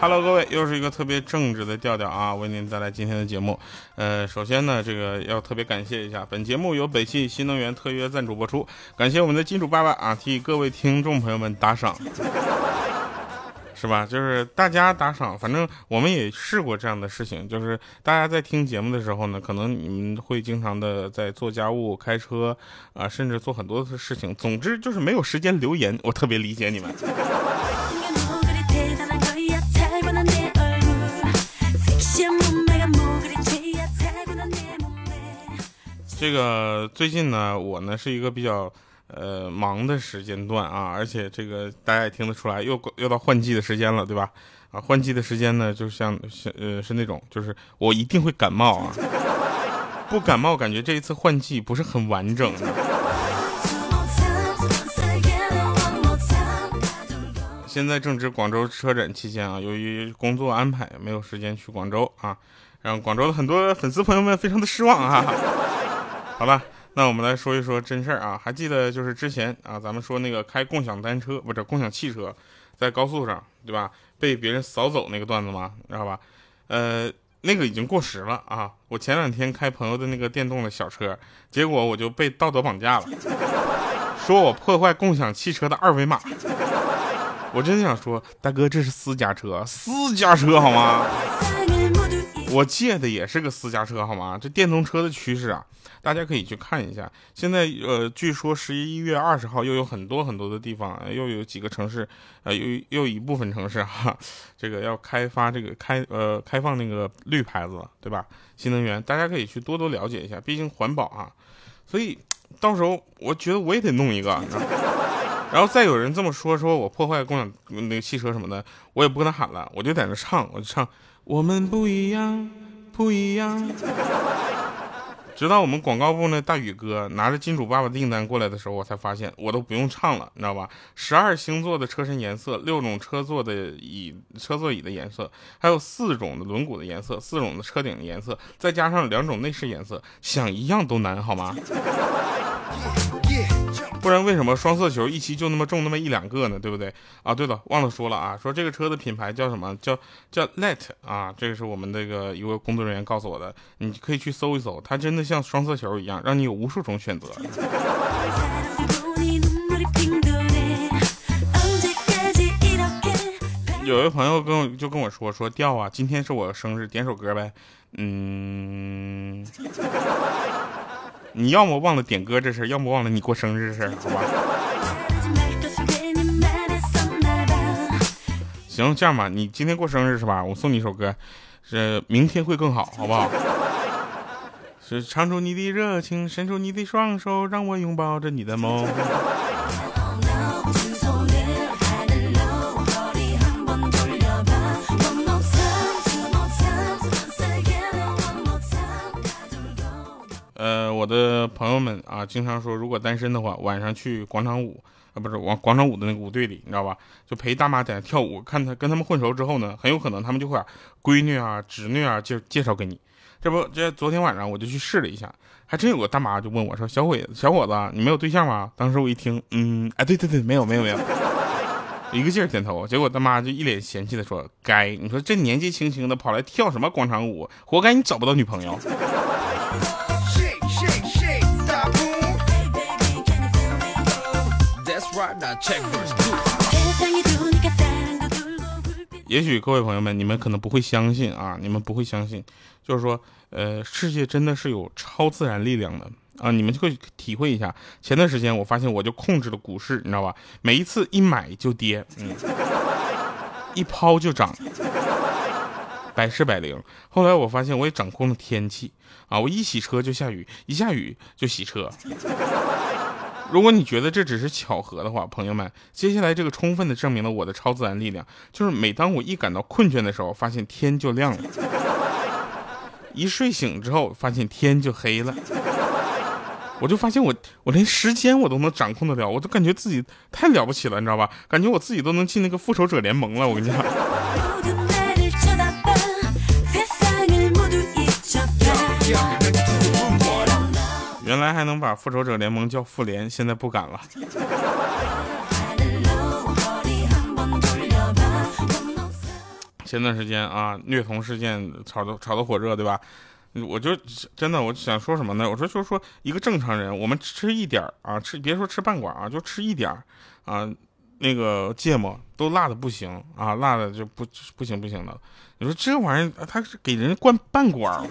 Hello，各位，又是一个特别正直的调调啊，为您带来今天的节目。呃，首先呢，这个要特别感谢一下，本节目由北汽新能源特约赞助播出，感谢我们的金主爸爸啊，替各位听众朋友们打赏。是吧？就是大家打赏，反正我们也试过这样的事情，就是大家在听节目的时候呢，可能你们会经常的在做家务、开车啊，甚至做很多的事情。总之就是没有时间留言，我特别理解你们。这个最近呢，我呢是一个比较。呃，忙的时间段啊，而且这个大家也听得出来，又又到换季的时间了，对吧？啊，换季的时间呢，就像像呃是那种，就是我一定会感冒啊，不感冒感觉这一次换季不是很完整。现在正值广州车展期间啊，由于工作安排没有时间去广州啊，让广州的很多粉丝朋友们非常的失望啊。好了。那我们来说一说真事儿啊，还记得就是之前啊，咱们说那个开共享单车不是共享汽车，在高速上对吧，被别人扫走那个段子吗？知道吧？呃，那个已经过时了啊。我前两天开朋友的那个电动的小车，结果我就被道德绑架了，说我破坏共享汽车的二维码。我真想说，大哥这是私家车，私家车好吗？我借的也是个私家车，好吗？这电动车的趋势啊，大家可以去看一下。现在呃，据说十一月二十号又有很多很多的地方，又有几个城市，呃，又又一部分城市哈，这个要开发这个开呃开放那个绿牌子，对吧？新能源，大家可以去多多了解一下，毕竟环保啊。所以到时候我觉得我也得弄一个，然后再有人这么说，说我破坏共享那个汽车什么的，我也不跟他喊了，我就在那唱，我就唱。我们不一样，不一样。直到我们广告部那大宇哥拿着金主爸爸订单过来的时候，我才发现我都不用唱了，你知道吧？十二星座的车身颜色，六种车座的椅车座椅的颜色，还有四种的轮毂的颜色，四种的车顶的颜色，再加上两种内饰颜色，想一样都难，好吗？不然为什么双色球一期就那么中那么一两个呢？对不对？啊，对了，忘了说了啊，说这个车的品牌叫什么？叫叫 Let 啊，这个是我们这个一个工作人员告诉我的，你可以去搜一搜，它真的像双色球一样，让你有无数种选择。有位朋友跟我就跟我说说调啊，今天是我生日，点首歌呗。嗯。你要么忘了点歌这事儿，要么忘了你过生日这事儿，好吧？行，这样吧，你今天过生日是吧？我送你一首歌，是明天会更好，好不好？是唱出你的热情，伸出你的双手，让我拥抱着你的梦。经常说，如果单身的话，晚上去广场舞啊，不是往广场舞的那个舞队里，你知道吧？就陪大妈在那跳舞，看他跟他们混熟之后呢，很有可能他们就会把闺女啊、侄女啊介介绍给你。这不，这昨天晚上我就去试了一下，还真有个大妈就问我说：“小伙子，小伙子，你没有对象吗？”当时我一听，嗯，哎，对对对，没有没有没有，一个劲儿点头。结果大妈就一脸嫌弃的说：“该，你说这年纪轻轻的跑来跳什么广场舞，活该你找不到女朋友。”也许各位朋友们，你们可能不会相信啊，你们不会相信，就是说，呃，世界真的是有超自然力量的啊，你们就会体会一下。前段时间我发现，我就控制了股市，你知道吧？每一次一买就跌，嗯，一抛就涨，百试百灵。后来我发现，我也掌控了天气啊，我一洗车就下雨，一下雨就洗车。如果你觉得这只是巧合的话，朋友们，接下来这个充分的证明了我的超自然力量，就是每当我一感到困倦的时候，发现天就亮了；一睡醒之后，发现天就黑了。我就发现我我连时间我都能掌控得了，我都感觉自己太了不起了，你知道吧？感觉我自己都能进那个复仇者联盟了，我跟你讲。原来还能把复仇者联盟叫复联，现在不敢了。前段时间啊，虐童事件炒得炒得火热，对吧？我就真的我想说什么呢？我说就是说一个正常人，我们吃一点儿啊，吃别说吃半管啊，就吃一点儿啊，那个芥末都辣的不行啊，辣的就不不行不行的。你说这玩意儿，他是给人灌半管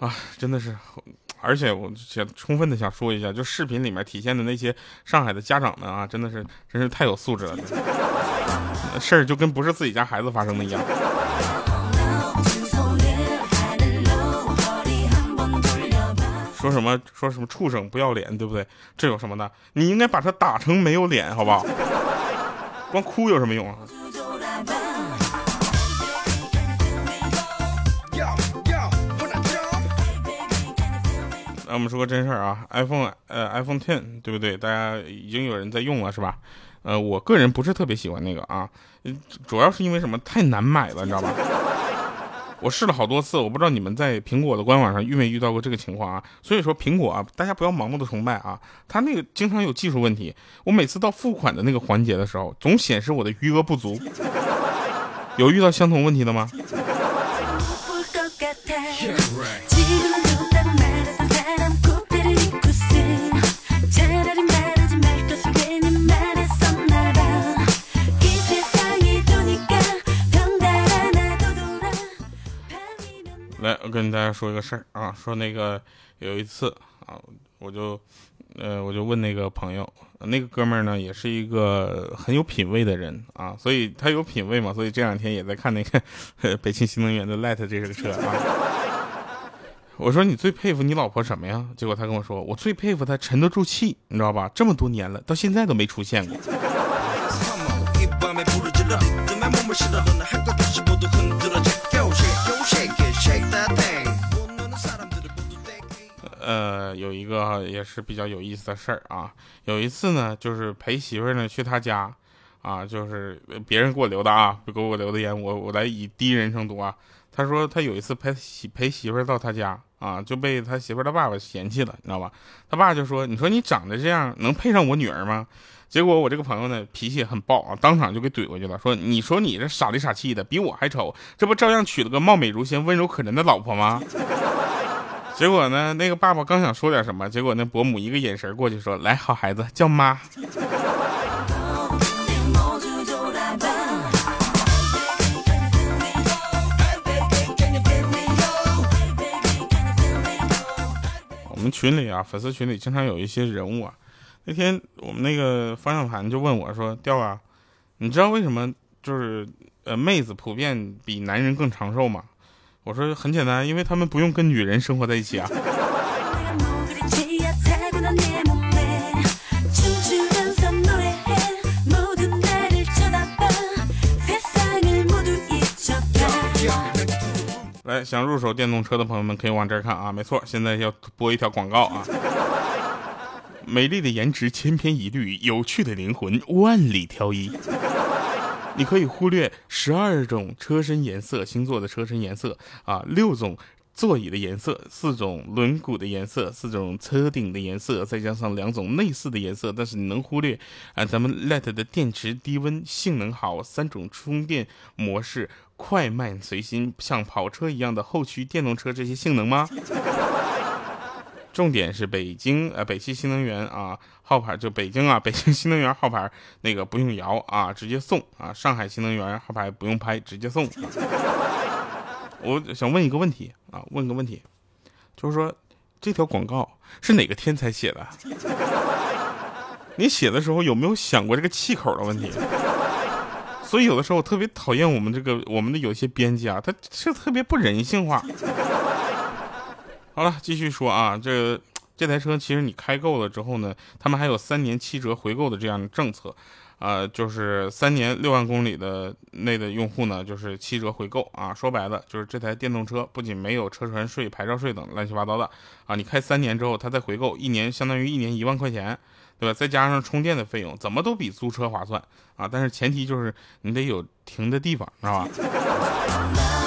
啊，真的是。而且我想充分的想说一下，就视频里面体现的那些上海的家长们啊，真的是真是太有素质了，事儿就跟不是自己家孩子发生的一样。说什么说什么畜生不要脸，对不对？这有什么的？你应该把他打成没有脸，好不好？光哭有什么用啊？我们说个真事儿啊，iPhone 呃 iPhone Ten 对不对？大家已经有人在用了是吧？呃，我个人不是特别喜欢那个啊，主要是因为什么？太难买了，你知道吧？我试了好多次，我不知道你们在苹果的官网上遇没遇到过这个情况啊？所以说苹果啊，大家不要盲目的崇拜啊，它那个经常有技术问题。我每次到付款的那个环节的时候，总显示我的余额不足。有遇到相同问题的吗？来，我跟大家说一个事儿啊，说那个有一次啊，我就，呃，我就问那个朋友，那个哥们儿呢，也是一个很有品位的人啊，所以他有品位嘛，所以这两天也在看那个 北汽新能源的 Light 这个车啊。我说你最佩服你老婆什么呀？结果他跟我说，我最佩服她沉得住气，你知道吧？这么多年了，到现在都没出现过。呃，有一个也是比较有意思的事儿啊。有一次呢，就是陪媳妇儿呢去他家，啊，就是别人给我留的啊，给我留的言，我我来以第一人称读啊。他说他有一次陪媳陪媳妇儿到他家啊，就被他媳妇儿的爸爸嫌弃了，你知道吧？他爸就说：“你说你长得这样，能配上我女儿吗？”结果我这个朋友呢，脾气很暴啊，当场就给怼过去了，说：“你说你这傻里傻气的，比我还丑，这不照样娶了个貌美如仙、温柔可人的老婆吗？” 结果呢？那个爸爸刚想说点什么，结果那伯母一个眼神过去说：“来，好孩子，叫妈。”我们群里啊，粉丝群里经常有一些人物啊。那天我们那个方向盘就问我说：“调啊，你知道为什么就是呃妹子普遍比男人更长寿吗？”我说很简单，因为他们不用跟女人生活在一起啊。来，想入手电动车的朋友们可以往这儿看啊，没错，现在要播一条广告啊。美丽的颜值千篇一律，有趣的灵魂万里挑一。你可以忽略十二种车身颜色，星座的车身颜色啊，六种座椅的颜色，四种轮毂的颜色，四种车顶的颜色，再加上两种内饰的颜色。但是你能忽略啊，咱们 Light 的电池低温，性能好，三种充电模式，快慢随心，像跑车一样的后驱电动车这些性能吗？重点是北京呃北汽新能源啊号牌就北京啊 北京新能源号牌那个不用摇啊直接送啊上海新能源号牌不用拍直接送。我想问一个问题啊问个问题，就是说这条广告是哪个天才写的？你写的时候有没有想过这个气口的问题？所以有的时候我特别讨厌我们这个我们的有些编辑啊，他是特别不人性化。好了，继续说啊，这这台车其实你开够了之后呢，他们还有三年七折回购的这样的政策，啊，就是三年六万公里的内的用户呢，就是七折回购啊。说白了，就是这台电动车不仅没有车船税、牌照税等乱七八糟的啊，你开三年之后，它再回购一年，相当于一年一万块钱，对吧？再加上充电的费用，怎么都比租车划算啊。但是前提就是你得有停的地方，知道吧？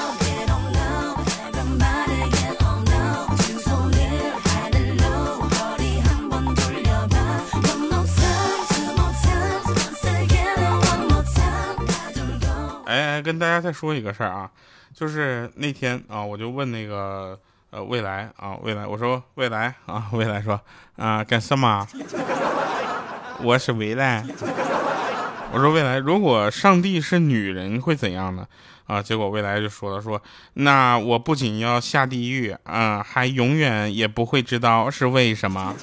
跟大家再说一个事儿啊，就是那天啊，我就问那个呃未来啊未来，我说未来啊未来说啊干什么？我是未来。我说未来，如果上帝是女人会怎样呢？啊，结果未来就说了说，那我不仅要下地狱啊，还永远也不会知道是为什么。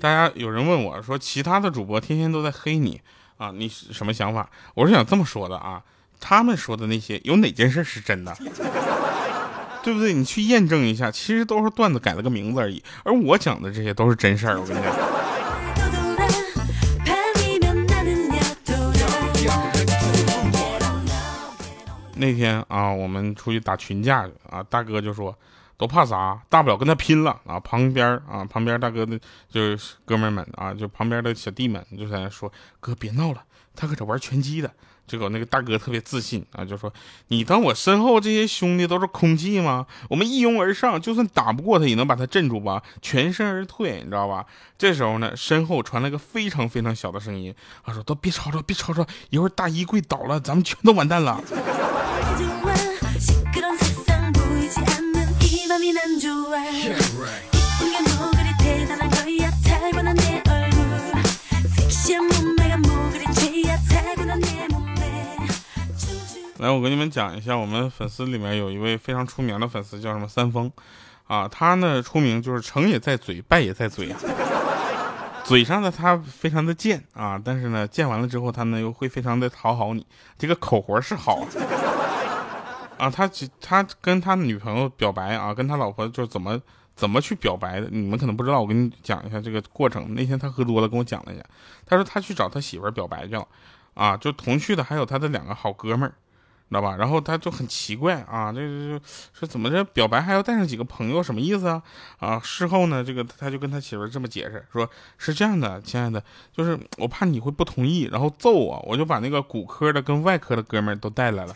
大家有人问我说，其他的主播天天都在黑你啊，你什么想法？我是想这么说的啊，他们说的那些有哪件事是真的？对不对？你去验证一下，其实都是段子改了个名字而已。而我讲的这些都是真事儿，我跟你讲。那天啊，我们出去打群架啊，大哥就说。都怕啥？大不了跟他拼了啊！旁边啊，旁边大哥的，就是哥们们啊，就旁边的小弟们就在那说：“哥别闹了，他搁这玩拳击的。”结果那个大哥特别自信啊，就说：“你当我身后这些兄弟都是空气吗？我们一拥而上，就算打不过他，也能把他镇住吧？全身而退，你知道吧？”这时候呢，身后传来个非常非常小的声音，他说：“都别吵吵，别吵吵，一会儿大衣柜倒了，咱们全都完蛋了。”来，我跟你们讲一下，我们粉丝里面有一位非常出名的粉丝，叫什么三丰，啊，他呢出名就是成也在嘴，败也在嘴。嘴上呢他非常的贱啊，但是呢贱完了之后他呢又会非常的讨好你，这个口活是好。啊，他他跟他女朋友表白啊，跟他老婆就是怎么怎么去表白的，你们可能不知道，我跟你讲一下这个过程。那天他喝多了，跟我讲了一下，他说他去找他媳妇儿表白去了，啊，就同去的还有他的两个好哥们儿。知道吧？然后他就很奇怪啊，这这说怎么这表白还要带上几个朋友，什么意思啊？啊，事后呢，这个他就跟他媳妇这么解释，说是这样的，亲爱的，就是我怕你会不同意，然后揍我，我就把那个骨科的跟外科的哥们都带来了。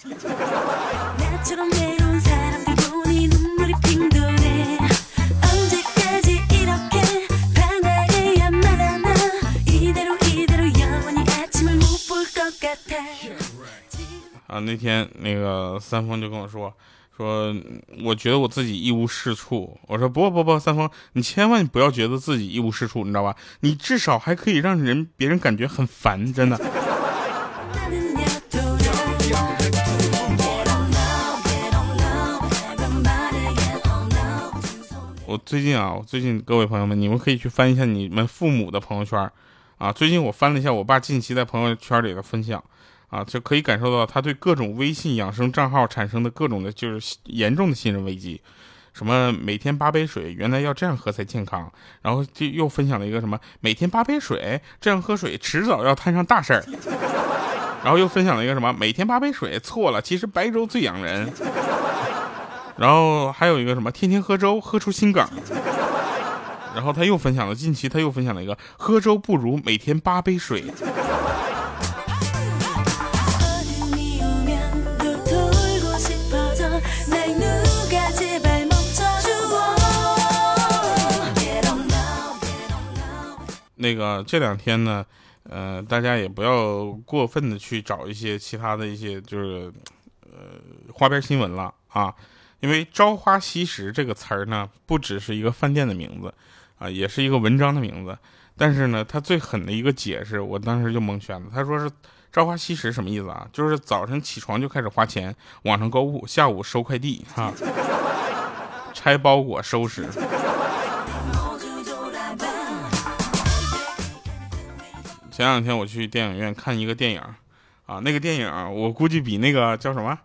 啊，那天那个三丰就跟我说，说我觉得我自己一无是处。我说不不不，三丰，你千万不要觉得自己一无是处，你知道吧？你至少还可以让人别人感觉很烦，真的。我最近啊，我最近各位朋友们，你们可以去翻一下你们父母的朋友圈啊。最近我翻了一下我爸近期在朋友圈里的分享。啊，就可以感受到他对各种微信养生账号产生的各种的，就是严重的信任危机。什么每天八杯水，原来要这样喝才健康。然后就又分享了一个什么每天八杯水，这样喝水迟早要摊上大事儿。然后又分享了一个什么每天八杯水，错了，其实白粥最养人。然后还有一个什么天天喝粥喝出心梗。然后他又分享了近期他又分享了一个喝粥不如每天八杯水。那个这两天呢，呃，大家也不要过分的去找一些其他的一些就是，呃，花边新闻了啊，因为“朝花夕拾”这个词儿呢，不只是一个饭店的名字啊，也是一个文章的名字。但是呢，他最狠的一个解释，我当时就蒙圈了。他说是“朝花夕拾”什么意思啊？就是早晨起床就开始花钱，网上购物，下午收快递，啊，拆包裹，收拾。前两天我去电影院看一个电影，啊，那个电影我估计比那个叫什么，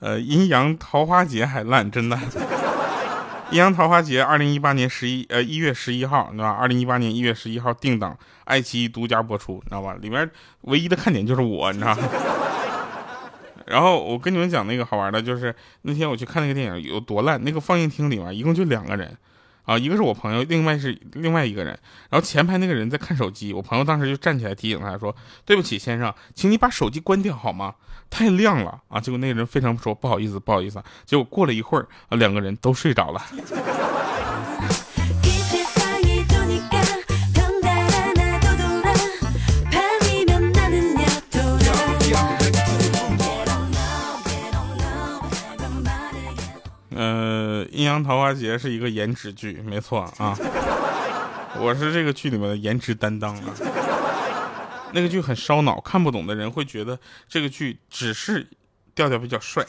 呃，《阴阳桃花劫》还烂，真的。《阴阳桃花劫》二零一八年十一呃一月十一号，对吧？二零一八年一月十一号定档，爱奇艺独家播出，你知道吧？里面唯一的看点就是我，你知道。然后我跟你们讲那个好玩的，就是那天我去看那个电影有多烂，那个放映厅里面一共就两个人。啊，一个是我朋友，另外是另外一个人。然后前排那个人在看手机，我朋友当时就站起来提醒他说：“对不起，先生，请你把手机关掉好吗？太亮了啊！”结果那个人非常说：“不好意思，不好意思。”结果过了一会儿，啊，两个人都睡着了。阴阳桃花劫是一个颜值剧，没错啊，我是这个剧里面的颜值担当啊。那个剧很烧脑，看不懂的人会觉得这个剧只是调调比较帅，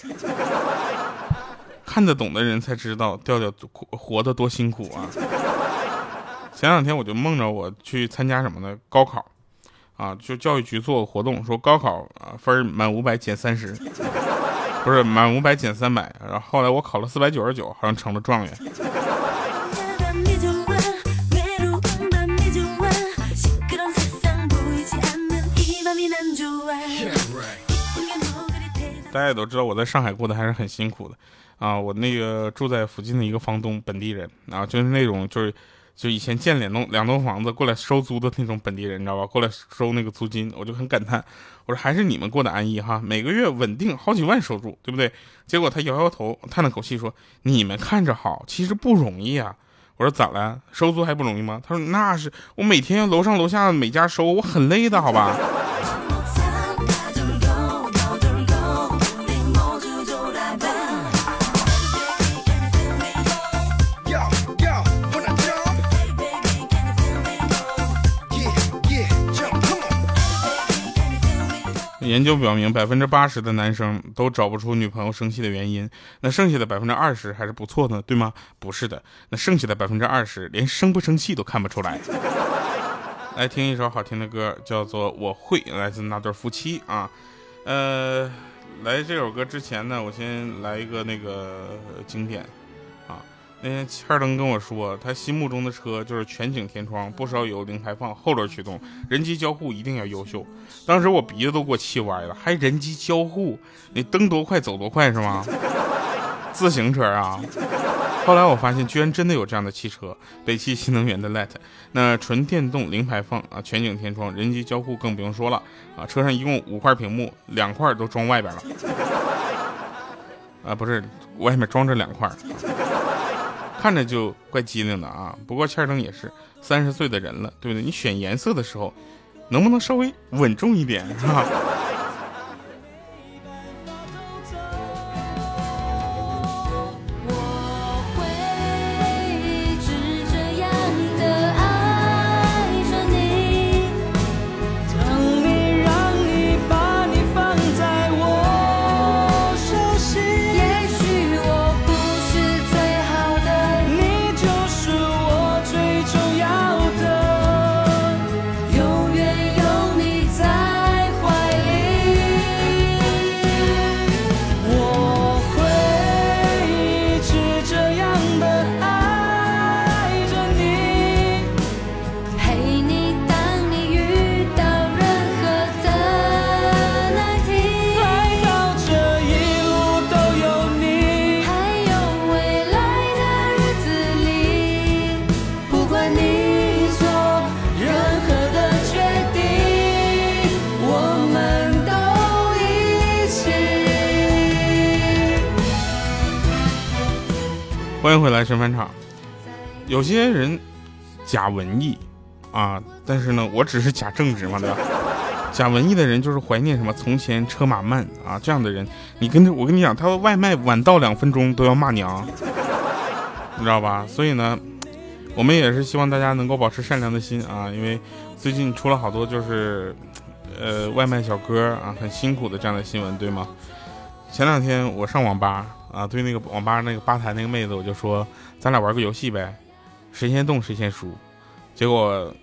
看得懂的人才知道调调活得多辛苦啊。前两天我就梦着我去参加什么呢？高考，啊，就教育局做个活动，说高考啊分满五百减三十，不是满五百减三百，然后后来我考了四百九十九，好像成了状元。大家也都知道，我在上海过得还是很辛苦的，啊，我那个住在附近的一个房东，本地人，啊，就是那种就是，就以前建两栋两栋房子过来收租的那种本地人，你知道吧？过来收那个租金，我就很感叹，我说还是你们过得安逸哈，每个月稳定好几万收入，对不对？结果他摇摇头，叹了口气说：“你们看着好，其实不容易啊。”我说咋了？收租还不容易吗？他说那是我每天要楼上楼下每家收，我很累的，好吧？研究表明，百分之八十的男生都找不出女朋友生气的原因，那剩下的百分之二十还是不错的，对吗？不是的，那剩下的百分之二十连生不生气都看不出来。来听一首好听的歌，叫做《我会》，来自那对夫妻啊。呃，来这首歌之前呢，我先来一个那个经典。啊那天欠灯跟我说，他心目中的车就是全景天窗、不烧油、零排放、后轮驱动、人机交互一定要优秀。当时我鼻子都给我气歪了，还人机交互？你蹬多快走多快是吗？自行车啊！后来我发现，居然真的有这样的汽车，北汽新能源的 Let，那纯电动、零排放啊，全景天窗、人机交互更不用说了啊。车上一共五块屏幕，两块都装外边了，啊，不是，外面装着两块。看着就怪机灵的啊！不过欠灯也是三十岁的人了，对不对？你选颜色的时候，能不能稍微稳重一点，是迎回来，神返场。有些人假文艺啊，但是呢，我只是假正直嘛，对吧？假文艺的人就是怀念什么从前车马慢啊，这样的人，你跟他，我跟你讲，他外卖晚到两分钟都要骂娘，你知道吧？所以呢，我们也是希望大家能够保持善良的心啊，因为最近出了好多就是呃外卖小哥啊很辛苦的这样的新闻，对吗？前两天我上网吧。啊，对那个网吧那个吧台那个妹子，我就说咱俩玩个游戏呗，谁先动谁先输。结果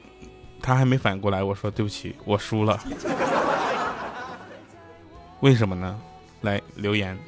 她还没反应过来，我说对不起，我输了。为什么呢？来留言。